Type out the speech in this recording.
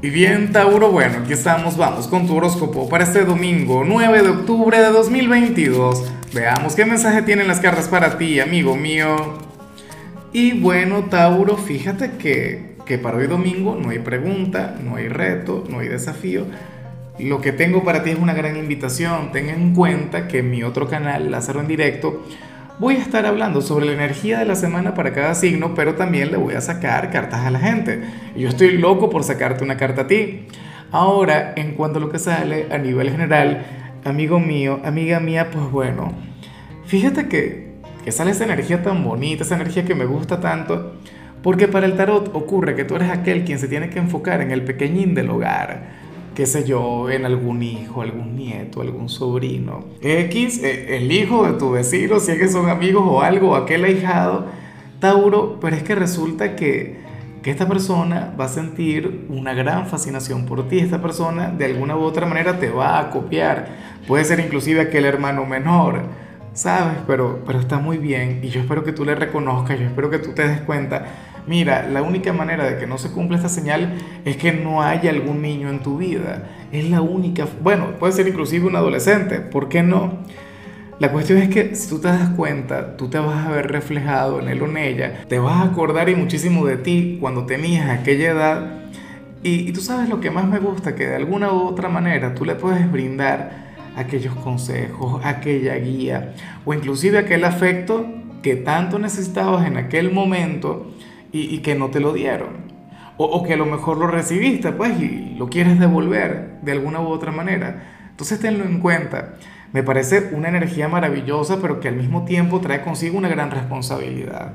Y bien, Tauro, bueno, aquí estamos, vamos con tu horóscopo para este domingo 9 de octubre de 2022. Veamos qué mensaje tienen las cartas para ti, amigo mío. Y bueno, Tauro, fíjate que, que para hoy domingo no hay pregunta, no hay reto, no hay desafío. Lo que tengo para ti es una gran invitación. Ten en cuenta que mi otro canal, Lázaro en Directo, voy a estar hablando sobre la energía de la semana para cada signo, pero también le voy a sacar cartas a la gente. Yo estoy loco por sacarte una carta a ti. Ahora, en cuanto a lo que sale a nivel general, amigo mío, amiga mía, pues bueno, fíjate que, que sale esa energía tan bonita, esa energía que me gusta tanto, porque para el tarot ocurre que tú eres aquel quien se tiene que enfocar en el pequeñín del hogar qué sé yo, en algún hijo, algún nieto, algún sobrino. X, eh, el hijo de tu vecino, si es que son amigos o algo, aquel ahijado, Tauro, pero es que resulta que, que esta persona va a sentir una gran fascinación por ti, esta persona de alguna u otra manera te va a copiar, puede ser inclusive aquel hermano menor, ¿sabes? Pero, pero está muy bien y yo espero que tú le reconozcas, yo espero que tú te des cuenta mira, la única manera de que no se cumpla esta señal es que no haya algún niño en tu vida. Es la única, bueno, puede ser inclusive un adolescente, ¿por qué no? La cuestión es que si tú te das cuenta, tú te vas a ver reflejado en él o en ella, te vas a acordar y muchísimo de ti cuando tenías aquella edad. Y, y tú sabes lo que más me gusta, que de alguna u otra manera tú le puedes brindar aquellos consejos, aquella guía o inclusive aquel afecto que tanto necesitabas en aquel momento y, que no te lo dieron. O, o, que a lo mejor lo recibiste, pues, y lo quieres devolver de alguna u otra manera. Entonces tenlo en cuenta. Me parece una energía maravillosa, pero que al mismo tiempo trae consigo una gran responsabilidad.